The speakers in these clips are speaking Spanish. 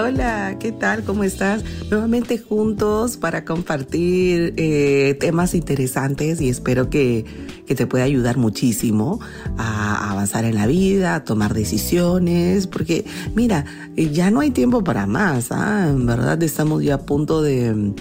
Hola, ¿qué tal? ¿Cómo estás? Nuevamente juntos para compartir eh, temas interesantes y espero que, que, te pueda ayudar muchísimo a avanzar en la vida, a tomar decisiones, porque mira, ya no hay tiempo para más, ¿ah? en verdad estamos ya a punto de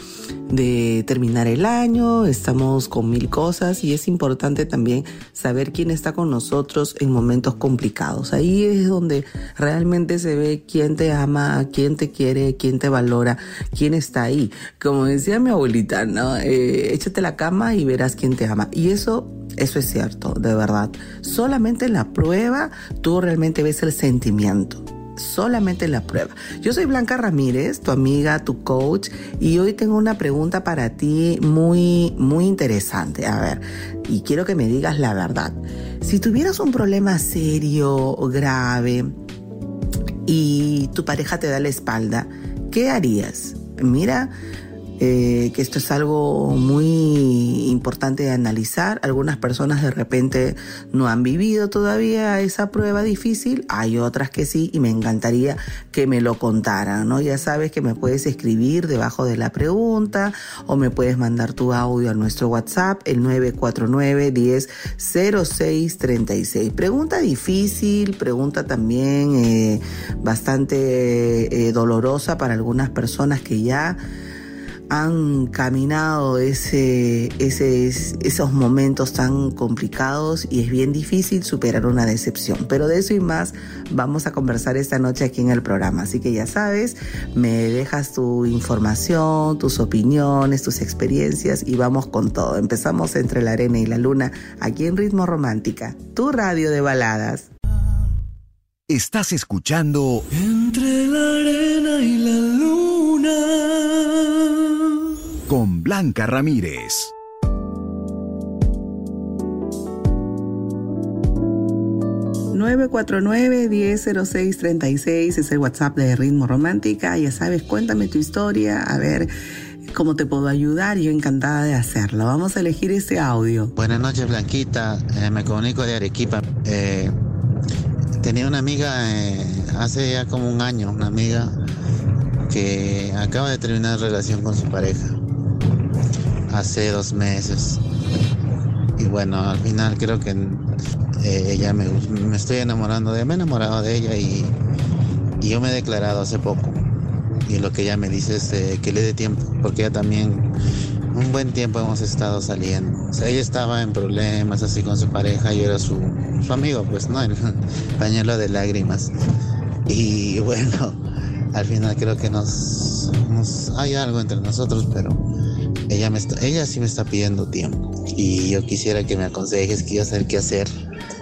de terminar el año, estamos con mil cosas y es importante también saber quién está con nosotros en momentos complicados. Ahí es donde realmente se ve quién te ama, quién te quiere, quién te valora, quién está ahí. Como decía mi abuelita, ¿no? Eh, échate la cama y verás quién te ama. Y eso eso es cierto, de verdad. Solamente en la prueba tú realmente ves el sentimiento solamente la prueba. Yo soy Blanca Ramírez, tu amiga, tu coach, y hoy tengo una pregunta para ti muy, muy interesante. A ver, y quiero que me digas la verdad. Si tuvieras un problema serio grave y tu pareja te da la espalda, ¿qué harías? Mira, eh, que esto es algo muy importante de analizar. Algunas personas de repente no han vivido todavía esa prueba difícil, hay otras que sí y me encantaría que me lo contaran, ¿no? Ya sabes que me puedes escribir debajo de la pregunta o me puedes mandar tu audio a nuestro WhatsApp, el 949 10 0636. Pregunta difícil, pregunta también eh, bastante eh, dolorosa para algunas personas que ya han caminado ese, ese, esos momentos tan complicados y es bien difícil superar una decepción. Pero de eso y más vamos a conversar esta noche aquí en el programa. Así que ya sabes, me dejas tu información, tus opiniones, tus experiencias y vamos con todo. Empezamos entre la arena y la luna aquí en Ritmo Romántica, tu radio de baladas. Estás escuchando Entre la arena y la luna Blanca Ramírez. ...949-100636... es el WhatsApp de Ritmo Romántica. Ya sabes, cuéntame tu historia, a ver cómo te puedo ayudar. Yo encantada de hacerlo. Vamos a elegir este audio. Buenas noches, Blanquita. Eh, me comunico de Arequipa. Eh, tenía una amiga eh, hace ya como un año, una amiga que acaba de terminar relación con su pareja hace dos meses. Y bueno, al final creo que eh, ella me, estoy enamorando de me he enamorado de ella y, yo me he declarado hace poco. Y lo que ella me dice es que le dé tiempo, porque ella también un buen tiempo hemos estado saliendo. O sea, ella estaba en problemas así con su pareja, yo era su, su amigo, pues, ¿no? El pañuelo de lágrimas. Y bueno, al final creo que nos, nos hay algo entre nosotros, pero ella, me ella sí me está pidiendo tiempo y yo quisiera que me aconsejes, quiero saber qué hacer.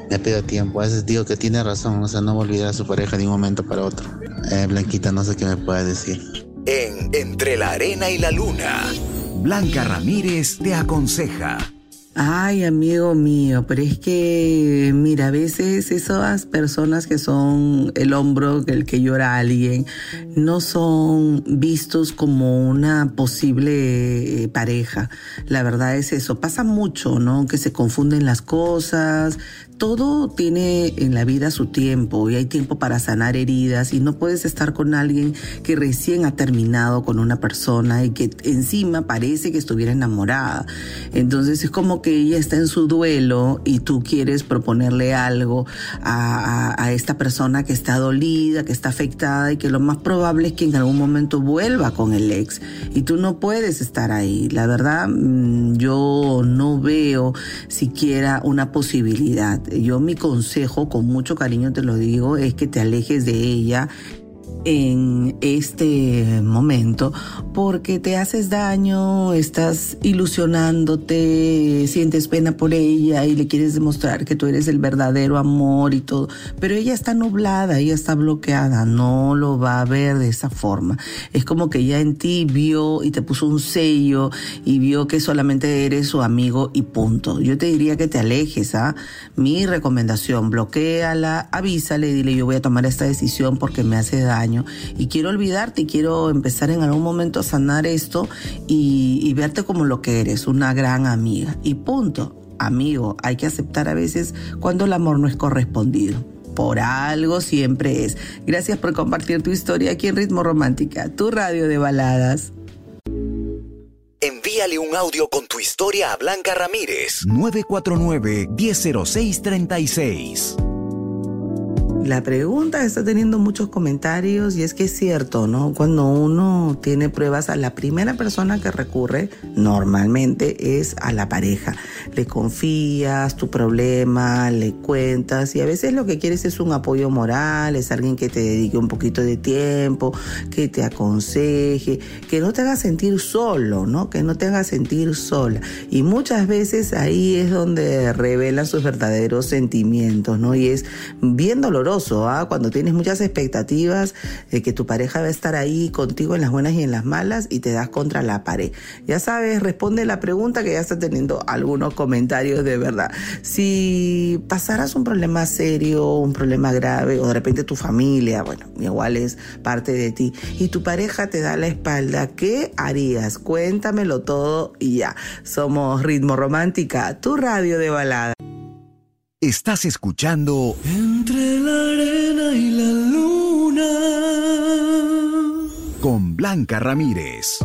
Me pido tiempo. A veces digo que tiene razón, o sea, no a olvidar a su pareja de un momento para otro. Eh, Blanquita, no sé qué me puede decir. En Entre la Arena y la Luna, Blanca Ramírez te aconseja. Ay, amigo mío, pero es que, mira, a veces esas personas que son el hombro el que llora a alguien, no son vistos como una posible eh, pareja. La verdad es eso. Pasa mucho, ¿no? Que se confunden las cosas, todo tiene en la vida su tiempo y hay tiempo para sanar heridas y no puedes estar con alguien que recién ha terminado con una persona y que encima parece que estuviera enamorada. Entonces es como que ella está en su duelo y tú quieres proponerle algo a, a esta persona que está dolida, que está afectada y que lo más probable es que en algún momento vuelva con el ex y tú no puedes estar ahí. La verdad, mm, yo no veo siquiera una posibilidad yo mi consejo, con mucho cariño te lo digo, es que te alejes de ella en este momento porque te haces daño, estás ilusionándote, sientes pena por ella y le quieres demostrar que tú eres el verdadero amor y todo, pero ella está nublada, ella está bloqueada, no lo va a ver de esa forma. Es como que ya en ti vio y te puso un sello y vio que solamente eres su amigo y punto. Yo te diría que te alejes, ¿ah? Mi recomendación, bloqueala, avísale, dile yo voy a tomar esta decisión porque me hace daño y quiero olvidarte y quiero empezar en algún momento a sanar esto y, y verte como lo que eres, una gran amiga. Y punto. Amigo, hay que aceptar a veces cuando el amor no es correspondido por algo siempre es. Gracias por compartir tu historia aquí en Ritmo Romántica, tu radio de baladas. Envíale un audio con tu historia a Blanca Ramírez. 949-100636. La pregunta está teniendo muchos comentarios y es que es cierto, ¿no? Cuando uno tiene pruebas la primera persona que recurre normalmente es a la pareja. Le confías tu problema, le cuentas y a veces lo que quieres es un apoyo moral, es alguien que te dedique un poquito de tiempo, que te aconseje, que no te haga sentir solo, ¿no? Que no te haga sentir sola. Y muchas veces ahí es donde revelan sus verdaderos sentimientos, ¿no? Y es bien doloroso ¿ah? cuando tienes muchas expectativas de que tu pareja va a estar ahí contigo en las buenas y en las malas y te das contra la pared. Ya sabes, responde la pregunta que ya está teniendo algunos comentarios de verdad. Si pasaras un problema serio, un problema grave o de repente tu familia, bueno, igual es parte de ti y tu pareja te da la espalda, ¿qué harías? Cuéntamelo todo y ya. Somos Ritmo Romántica, tu radio de balada. Estás escuchando Entre la arena y la luna. con Blanca Ramírez.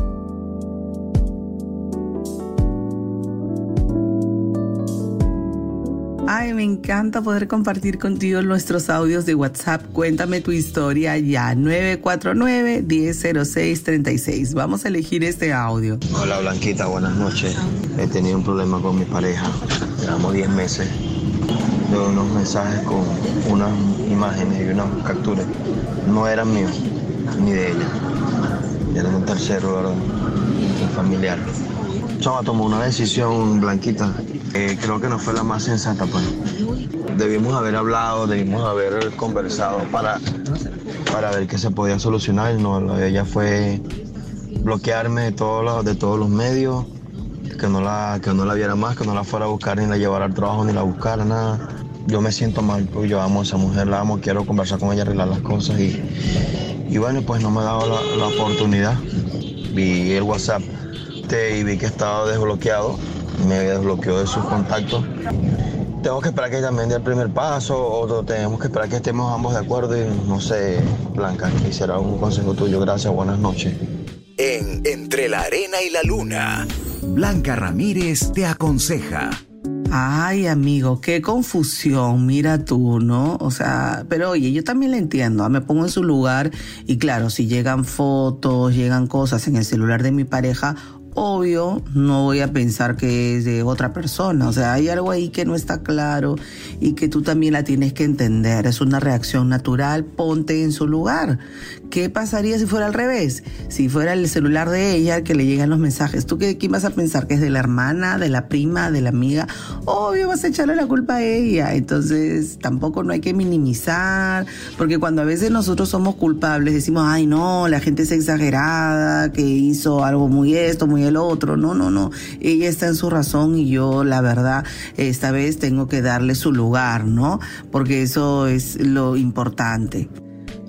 Ay, me encanta poder compartir contigo nuestros audios de WhatsApp. Cuéntame tu historia ya. 949-100636. Vamos a elegir este audio. Hola Blanquita, buenas noches. He tenido un problema con mi pareja. Llevamos 10 meses. De unos mensajes con unas imágenes y unas capturas. No eran míos, ni de ella. Eran un tercero, ¿verdad? Un familiar. Chama tomó una decisión, Blanquita. eh, creo que no fue la más sensata, pues. Debimos haber hablado, debimos haber conversado para, para ver qué se podía solucionar. No, ella fue bloquearme de todos los, de todos los medios, que no, la, que no la viera más, que no la fuera a buscar, ni la llevara al trabajo, ni la buscara, nada. Yo me siento mal, porque yo amo a esa mujer, la amo, quiero conversar con ella, arreglar las cosas y, y bueno, pues no me ha dado la, la oportunidad. Vi el WhatsApp te- y vi que estaba desbloqueado, me desbloqueó de sus contactos. Tengo que esperar que me dé el primer paso o tenemos que esperar que estemos ambos de acuerdo y no sé, Blanca, quisiera un consejo tuyo. Gracias, buenas noches. En Entre la arena y la luna, Blanca Ramírez te aconseja. Ay, amigo, qué confusión, mira tú, ¿no? O sea, pero oye, yo también la entiendo, ¿ah? me pongo en su lugar y claro, si llegan fotos, llegan cosas en el celular de mi pareja, obvio, no voy a pensar que es de otra persona, o sea, hay algo ahí que no está claro y que tú también la tienes que entender, es una reacción natural, ponte en su lugar. ¿Qué pasaría si fuera al revés? Si fuera el celular de ella el que le llegan los mensajes, ¿tú qué, quién vas a pensar? ¿Que es de la hermana, de la prima, de la amiga? Obvio vas a echarle la culpa a ella. Entonces tampoco no hay que minimizar, porque cuando a veces nosotros somos culpables decimos, ay no, la gente es exagerada, que hizo algo muy esto, muy el otro. No, no, no. Ella está en su razón y yo la verdad esta vez tengo que darle su lugar, ¿no? Porque eso es lo importante.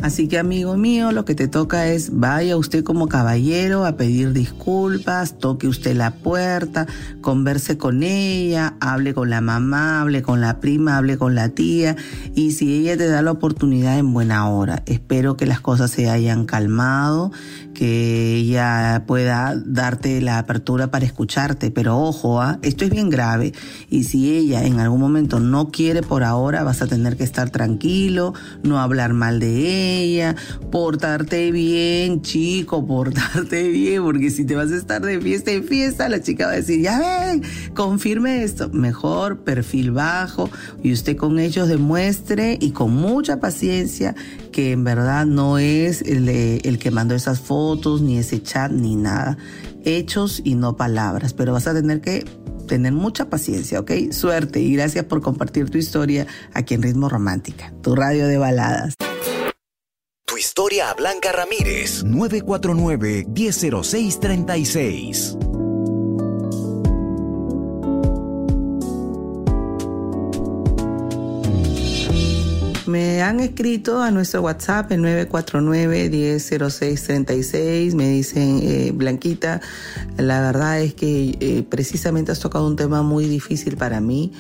Así que amigo mío, lo que te toca es vaya usted como caballero a pedir disculpas, toque usted la puerta, converse con ella, hable con la mamá, hable con la prima, hable con la tía y si ella te da la oportunidad en buena hora. Espero que las cosas se hayan calmado, que ella pueda darte la apertura para escucharte, pero ojo, ¿ah? esto es bien grave. Y si ella en algún momento no quiere por ahora, vas a tener que estar tranquilo, no hablar mal de ella, portarte bien, chico, portarte bien, porque si te vas a estar de fiesta en fiesta, la chica va a decir, ya ven, confirme esto, mejor perfil bajo y usted con ellos demuestre y con mucha paciencia que en verdad no es el, el que mandó esas fotos, ni ese chat, ni nada. Hechos y no palabras, pero vas a tener que tener mucha paciencia, ¿ok? Suerte y gracias por compartir tu historia aquí en Ritmo Romántica, tu radio de baladas. Tu historia a Blanca Ramírez, 949-100636. Me han escrito a nuestro WhatsApp, el 949-100636. Me dicen, eh, Blanquita, la verdad es que eh, precisamente has tocado un tema muy difícil para mí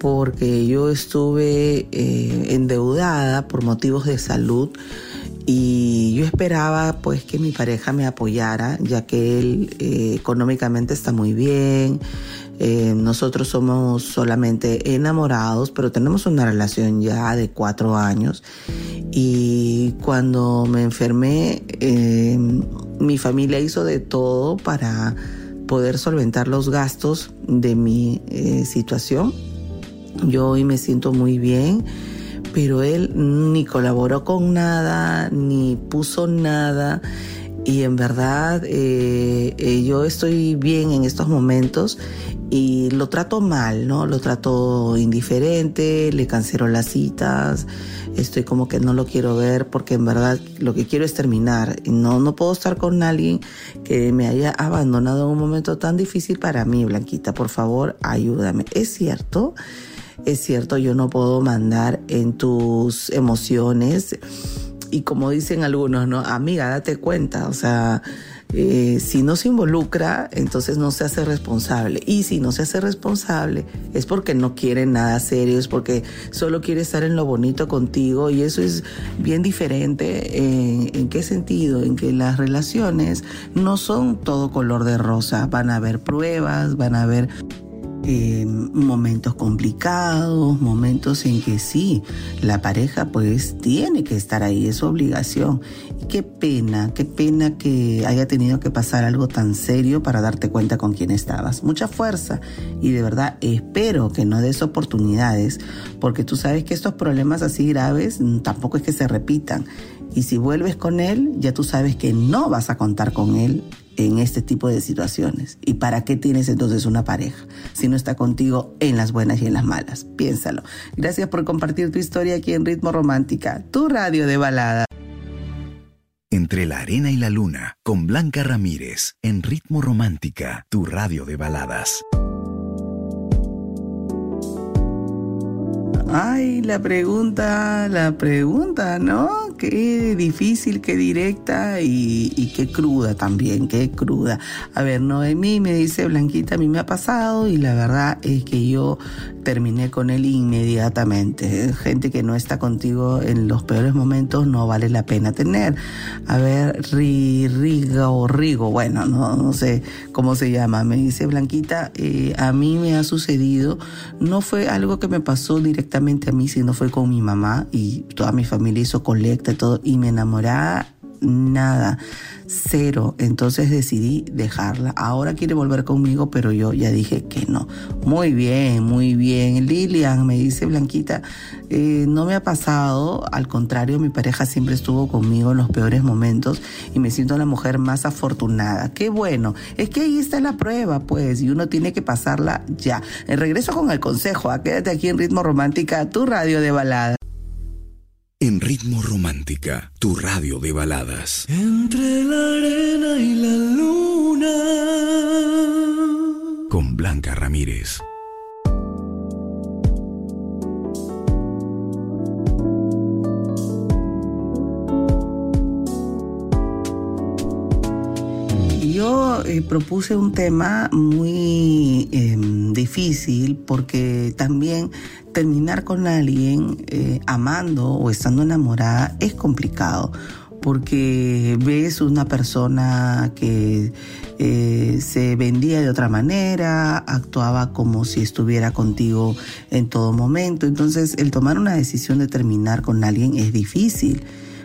porque yo estuve eh, endeudada por motivos de salud y yo esperaba pues que mi pareja me apoyara ya que él económicamente está muy bien eh, nosotros somos solamente enamorados, pero tenemos una relación ya de cuatro años. Y cuando me enfermé, eh, mi familia hizo de todo para poder solventar los gastos de mi eh, situación. Yo hoy me siento muy bien, pero él ni colaboró con nada, ni puso nada y en verdad yo estoy bien en estos momentos y lo trato mal, ¿no? Lo trato indiferente, le cancelo las citas, estoy como que no lo quiero ver porque en verdad lo que quiero es terminar. No, no puedo estar con alguien que me haya abandonado en un momento tan difícil para mí, Blanquita. Por favor, ayúdame. Es cierto, es cierto, yo no puedo mandar en tus emociones. Y como dicen algunos, ¿no? Amiga, date cuenta, o sea eh, si no se involucra, entonces no se hace responsable. Y si no se hace responsable, es porque no quiere nada serio, es porque solo quiere estar en lo bonito contigo. Y eso es bien diferente. ¿En, en qué sentido? En que las relaciones no son todo color de rosa. Van a haber pruebas, van a haber eh, momentos complicados, momentos en que sí, la pareja pues tiene que estar ahí, es su obligación. Y qué pena, qué pena que haya tenido que pasar algo tan serio para darte cuenta con quién estabas. Mucha fuerza y de verdad espero que no des oportunidades, porque tú sabes que estos problemas así graves tampoco es que se repitan. Y si vuelves con él, ya tú sabes que no vas a contar con él en este tipo de situaciones. ¿Y para qué tienes entonces una pareja si no está contigo en las buenas y en las malas? Piénsalo. Gracias por compartir tu historia aquí en Ritmo Romántica, tu radio de balada. Entre la arena y la luna, con Blanca Ramírez, en Ritmo Romántica, tu radio de baladas. Ay, la pregunta, la pregunta, ¿no? qué difícil, qué directa y, qué cruda también, qué cruda. A ver, Noemí me dice, Blanquita, a mí me ha pasado y la verdad es que yo terminé con él inmediatamente. Gente que no está contigo en los peores momentos no vale la pena tener. A ver, Riga o Rigo, bueno, no, sé cómo se llama. Me dice, Blanquita, eh, a mí me ha sucedido, no fue algo que me pasó directamente a mí, sino fue con mi mamá y toda mi familia hizo colecta todo y me enamoraba nada, cero. Entonces decidí dejarla. Ahora quiere volver conmigo, pero yo ya dije que no. Muy bien, muy bien. Lilian me dice, Blanquita, eh, no me ha pasado. Al contrario, mi pareja siempre estuvo conmigo en los peores momentos y me siento la mujer más afortunada. Qué bueno. Es que ahí está la prueba, pues, y uno tiene que pasarla ya. regreso con el consejo. ¿ah? Quédate aquí en Ritmo Romántica, tu radio de balada. En Ritmo Romántica, tu radio de baladas. Entre la arena y la luna. Con Blanca Ramírez. Yo eh, propuse un tema muy em, difícil porque también terminar con alguien eh, amando o estando enamorada es complicado porque ves una persona que eh, se vendía de otra manera, actuaba como si estuviera contigo en todo momento. Entonces, el tomar una decisión de terminar con alguien es difícil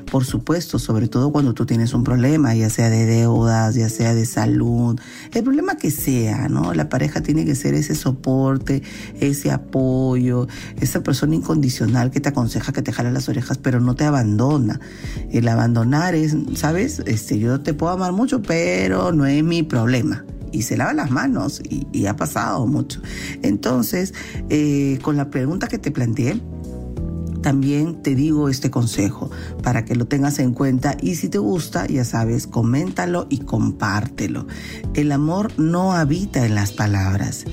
por supuesto, sobre todo cuando tú tienes un problema, ya sea de deudas, ya sea de salud, el problema que sea, ¿no? La pareja tiene que ser ese soporte, ese apoyo, esa persona incondicional que te aconseja, que te jala las orejas, pero no te abandona. El abandonar es, ¿sabes? Este, yo te puedo amar mucho, pero no es mi problema y se lava las manos y, ha pasado mucho. Entonces, eh, con la pregunta que te planteé, también te digo este consejo para que lo tengas en cuenta y si te gusta, ya sabes, coméntalo y compártelo. El amor no habita en las palabras.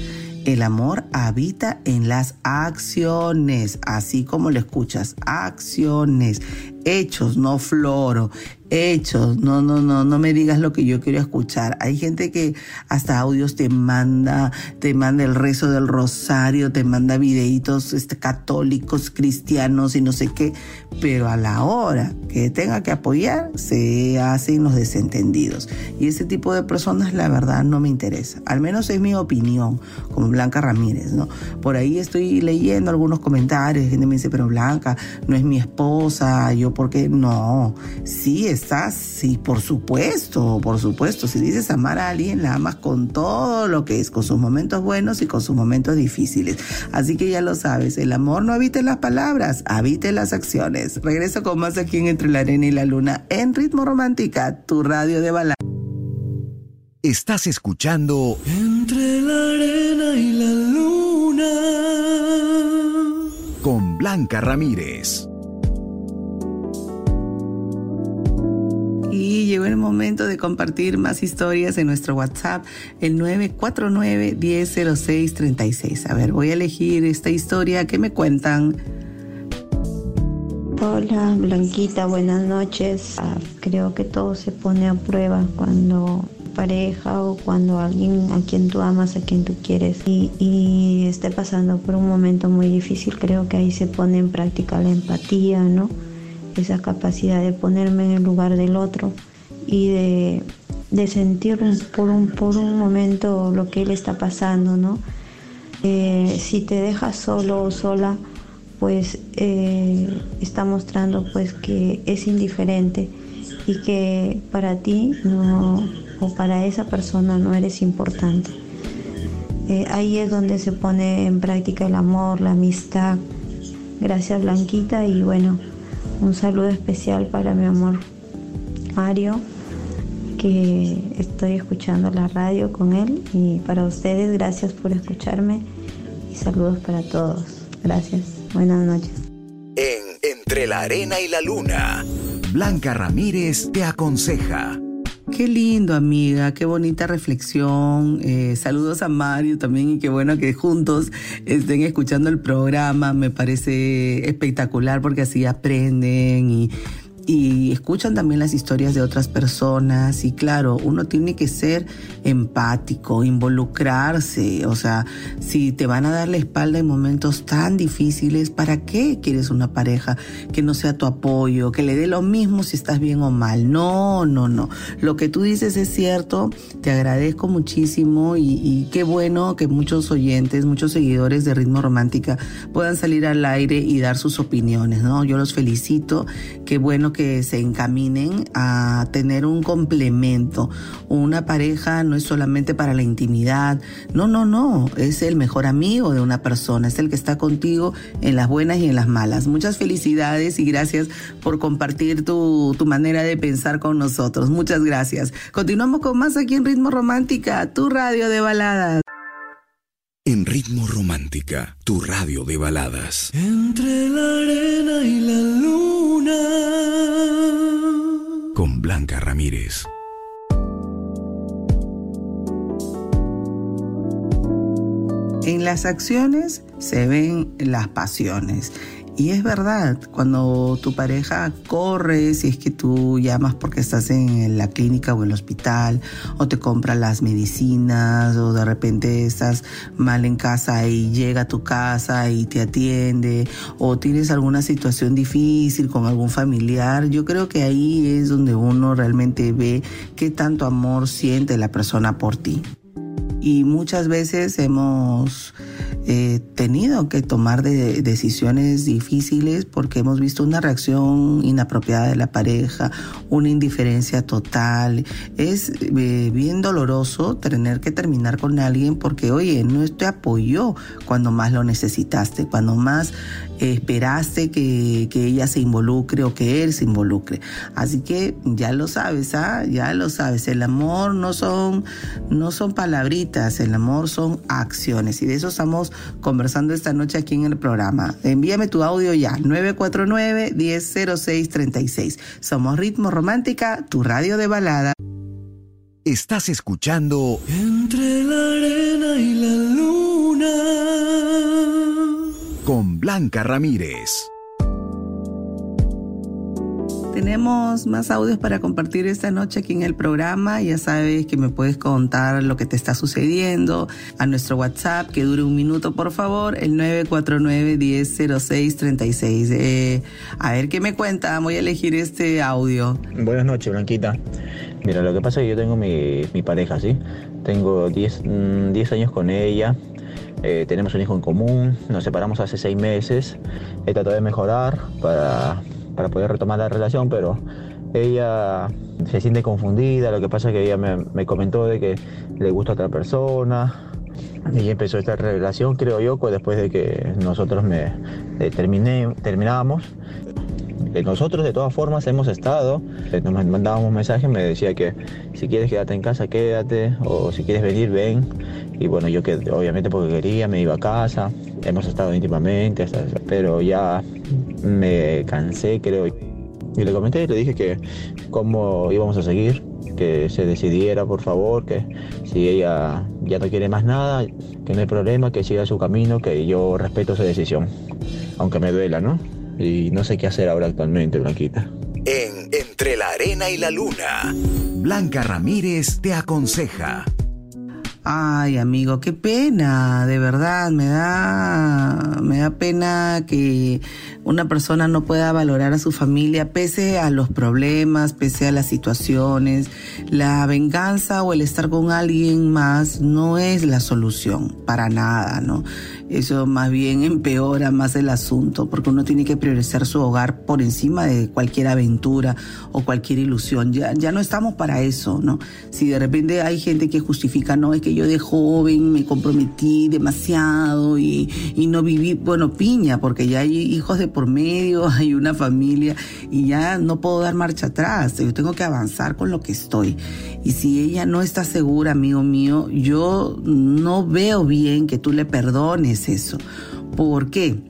El amor habita en las acciones, así como lo escuchas, acciones, hechos, no floro hechos, no, no, no, no me digas lo que yo quiero escuchar. Hay gente que hasta audios te manda, te manda el rezo del rosario, te manda videitos este, católicos, cristianos y no sé qué, pero a la hora que tenga que apoyar, se hacen los desentendidos. Y ese tipo de personas, la verdad, no me interesa. Al menos es mi opinión, como Blanca Ramírez, ¿no? Por ahí estoy leyendo algunos comentarios, gente me dice, pero Blanca, no es mi esposa, yo, ¿por qué? No, sí es estás, sí, por supuesto, por supuesto. Si dices amar a alguien, la amas con todo lo que es, con sus momentos buenos y con sus momentos difíciles. Así que ya lo sabes, el amor no habita en las palabras, habita en las acciones. Regreso con más aquí en Entre la Arena y la Luna en Ritmo Romántica, tu radio de balada. Estás escuchando Entre la Arena y la Luna con Blanca Ramírez. Llegó el momento de compartir más historias en nuestro WhatsApp, el 949-100636. A ver, voy a elegir esta historia. ¿Qué me cuentan? Hola, Blanquita, buenas noches. Ah, creo que todo se pone a prueba cuando pareja o cuando alguien a quien tú amas, a quien tú quieres y, y esté pasando por un momento muy difícil, creo que ahí se pone en práctica la empatía, ¿no? esa capacidad de ponerme en el lugar del otro y de, sentir por un, por un momento lo que él está pasando, ¿no? Eh, si te dejas solo o sola, pues eh, está mostrando pues que es indiferente y que para ti o para esa persona no eres importante. Eh, ahí es donde se pone en práctica el amor, la amistad. Gracias Blanquita y bueno, un saludo especial para mi amor Mario, que estoy escuchando la radio con él. Y para ustedes, gracias por escucharme y saludos para todos. Gracias. Buenas noches. En Entre la Arena y la Luna, Blanca Ramírez te aconseja. Qué lindo, amiga, qué bonita reflexión. Eh, saludos a Mario también y qué bueno que juntos estén escuchando el programa. Me parece espectacular porque así aprenden y y escuchan también las historias de otras personas y claro, uno tiene que ser empático, involucrarse, o sea, si te van a dar la espalda en momentos tan difíciles, ¿para qué quieres una pareja que no sea tu apoyo, que le dé lo mismo si estás bien o mal? No, no, no. Lo que tú dices es cierto, te agradezco muchísimo y, qué bueno que muchos oyentes, muchos seguidores de Ritmo Romántica puedan salir al aire y dar sus opiniones, ¿no? Yo los felicito, qué bueno que se encaminen a tener un complemento. Una pareja no es solamente para la intimidad, no, no, no, es el mejor amigo de una persona, es el que está contigo en las buenas y en las malas. Muchas felicidades y gracias por compartir tu, tu manera de pensar con nosotros. Muchas gracias. Continuamos con más aquí en Ritmo Romántica, tu radio de baladas. En Ritmo Romántica, tu radio de baladas. Entre la arena y la luna. Con Blanca Ramírez. En las acciones se ven las pasiones Y es verdad, cuando tu pareja corre, si es que tú llamas porque estás en la clínica o en el hospital, o te compra las medicinas, o de repente estás mal en casa y llega a tu casa y te atiende, o tienes alguna situación difícil con algún familiar, yo creo que ahí es donde uno realmente ve qué tanto amor siente la persona por ti. Y muchas veces hemos eh, tenido que tomar de, decisiones difíciles porque hemos visto una reacción inapropiada de la pareja, una indiferencia total. Es eh, bien doloroso tener que terminar con alguien porque, oye, no te apoyó cuando más lo necesitaste, cuando más esperaste que, que, ella se involucre o que él se involucre. Así que ya lo sabes, ¿ah? Ya lo sabes. El amor no son, no son palabritas, el amor son acciones. Y de eso estamos conversando esta noche aquí en el programa. Envíame tu audio ya, 949-100636. Somos Ritmo Romántica, tu radio de balada. Estás escuchando Entre la arena y la luna. Con Blanca Ramírez. Tenemos más audios para compartir esta noche aquí en el programa. Ya sabes que me puedes contar lo que te está sucediendo a nuestro WhatsApp, que dure un minuto, por favor, el 949-100636. Eh, a ver qué me cuenta. Voy a elegir este audio. Buenas noches, Blanquita. Mira, lo que pasa es que yo tengo mi, mi pareja, ¿sí? Tengo 10 10 años con ella. Eh, tenemos un hijo en común, nos separamos hace seis meses. He tratado de mejorar para, para poder retomar la relación, pero ella se siente confundida. Lo que pasa es que ella me, me comentó de que le gusta a otra persona. Y empezó esta relación, creo yo, pues después de que nosotros me eh, terminé, terminábamos. Nosotros de todas formas hemos estado, eh, nos mandábamos mensajes, me decía que si quieres quedarte en casa, quédate, o si quieres venir, ven. Y bueno, yo que obviamente porque quería, me iba a casa, hemos estado íntimamente, pero ya me cansé, creo. Y le comenté y le dije que cómo íbamos a seguir, que se decidiera, por favor, que si ella ya no quiere más nada, que no hay problema, que siga su camino, que yo respeto su decisión, aunque me duela, ¿no? Y no sé qué hacer ahora actualmente, Blanquita. En Entre la Arena y la Luna. Blanca Ramírez te aconseja. Ay, amigo, qué pena, de verdad, me da, me da pena que una persona no pueda valorar a su familia pese a los problemas, pese a las situaciones. La venganza o el estar con alguien más no es la solución, para nada, ¿no? Eso más bien empeora más el asunto, porque uno tiene que priorizar su hogar por encima de cualquier aventura o cualquier ilusión. Ya, ya no estamos para eso, ¿no? Si de repente hay gente que justifica, no, es que yo de joven me comprometí demasiado y, y no viví, bueno, piña, porque ya hay hijos de por medio, hay una familia y ya no puedo dar marcha atrás, yo tengo que avanzar con lo que estoy. Y si ella no está segura, amigo mío, yo no veo bien que tú le perdones eso. ¿Por qué?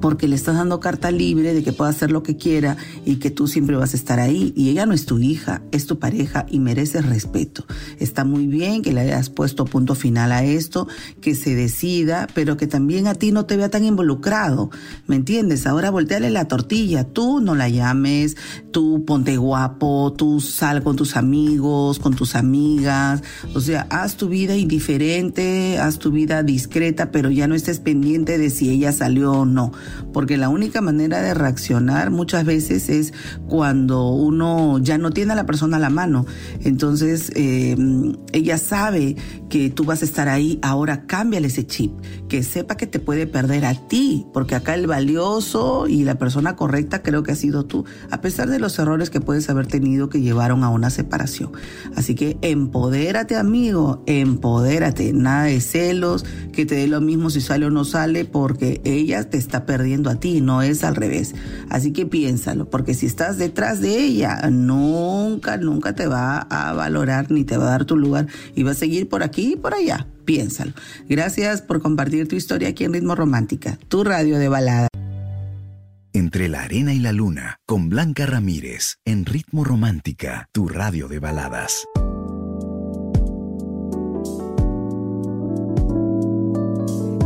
Porque le estás dando carta libre de que pueda hacer lo que quiera y que tú siempre vas a estar ahí. Y ella no es tu hija, es tu pareja y mereces respeto. Está muy bien que le hayas puesto punto final a esto, que se decida, pero que también a ti no te vea tan involucrado. ¿Me entiendes? Ahora volteale la tortilla. Tú no la llames, tú ponte guapo, tú sal con tus amigos, con tus amigas. O sea, haz tu vida indiferente, haz tu vida discreta, pero ya no estés pendiente de si ella salió o no porque la única manera de reaccionar muchas veces es cuando uno ya no tiene a la persona a la mano. Entonces, eh, ella sabe que tú vas a estar ahí, ahora cámbiale ese chip, que sepa que te puede perder a ti, porque acá el valioso y la persona correcta creo que ha sido tú, a pesar de los errores que puedes haber tenido que llevaron a una separación. Así que empodérate, amigo, empodérate, nada de celos, que te dé lo mismo si sale o no sale, porque ella te está perdiendo a ti, no es al revés. Así que piénsalo, porque si estás detrás de ella, nunca, nunca te va a valorar ni te va a dar tu lugar y va a seguir por aquí y por allá. Piénsalo. Gracias por compartir tu historia aquí en Ritmo Romántica, tu radio de balada. Entre la arena y la luna, con Blanca Ramírez, en Ritmo Romántica, tu radio de baladas.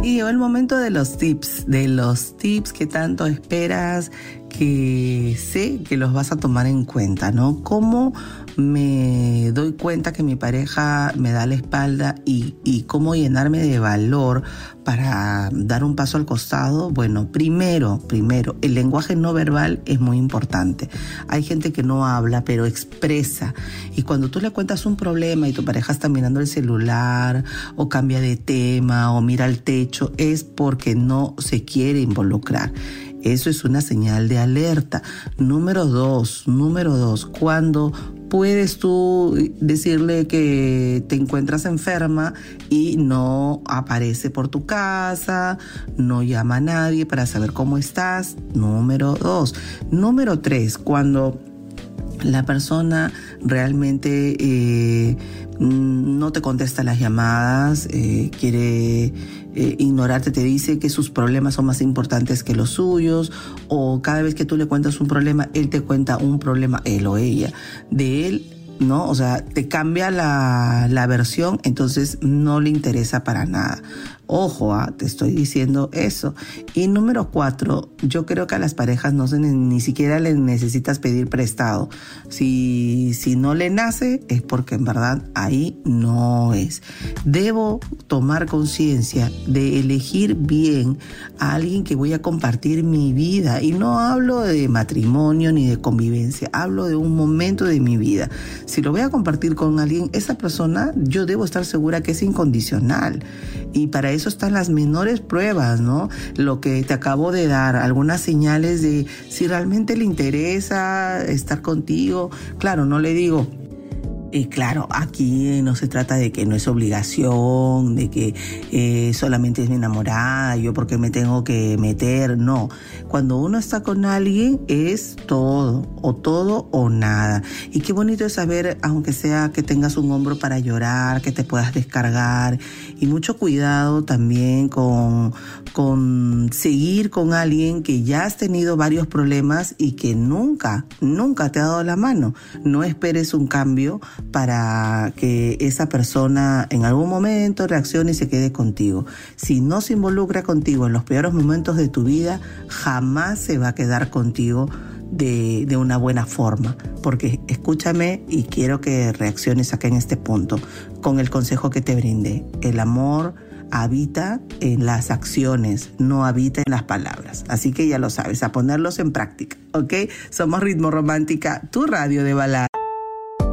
Y llegó el momento de los tips, de los tips que tanto esperas, que sé que los vas a tomar en cuenta, ¿no? ¿Cómo me doy cuenta que mi pareja me da la espalda y, y, cómo llenarme de valor para dar un paso al costado? Bueno, primero, primero, el lenguaje no verbal es muy importante. Hay gente que no habla, pero expresa. Y cuando tú le cuentas un problema y tu pareja está mirando el celular o cambia de tema o mira al techo, es porque no se quiere involucrar. Eso es una señal de alerta. Número dos, número dos, cuando puedes tú decirle que te encuentras enferma y no aparece por tu casa, no llama a nadie para saber cómo estás. Número dos. Número tres, cuando la persona realmente eh, no te contesta las llamadas, eh, quiere eh, ignorarte, te dice que sus problemas son más importantes que los suyos, o cada vez que tú le cuentas un problema, él te cuenta un problema, él o ella, de él ¿no? O sea, te cambia la, la, versión, entonces no le interesa para nada. Ojo, ah, te estoy diciendo eso. Y número cuatro, yo creo que a las parejas no se ni siquiera les necesitas pedir prestado. Si, si no le nace, es porque en verdad ahí no es. Debo tomar conciencia de elegir bien a alguien que voy a compartir mi vida. Y no hablo de matrimonio ni de convivencia, hablo de un momento de mi vida. Si lo voy a compartir con alguien, esa persona yo debo estar segura que es incondicional. Y para eso están las menores pruebas, ¿no? Lo que te acabo de dar, algunas señales de si realmente le interesa estar contigo. Claro, no le digo, y claro, aquí no se trata de que no es obligación, de que eh, solamente es mi enamorada, yo porque me tengo que meter, no. Cuando uno está con alguien es todo, o todo o nada. Y qué bonito es saber, aunque sea que tengas un hombro para llorar, que te puedas descargar, y mucho cuidado también con, con seguir con alguien que ya has tenido varios problemas y que nunca, nunca te ha dado la mano. No esperes un cambio para que esa persona en algún momento reaccione y se quede contigo. Si no se involucra contigo en los peores momentos de tu vida, jamás se va a quedar contigo de, una buena forma. Porque escúchame y quiero que reacciones acá en este punto con el consejo que te brindé. El amor habita en las acciones, no habita en las palabras. Así que ya lo sabes, a ponerlos en práctica, ¿ok? Somos Ritmo Romántica, tu radio de balada.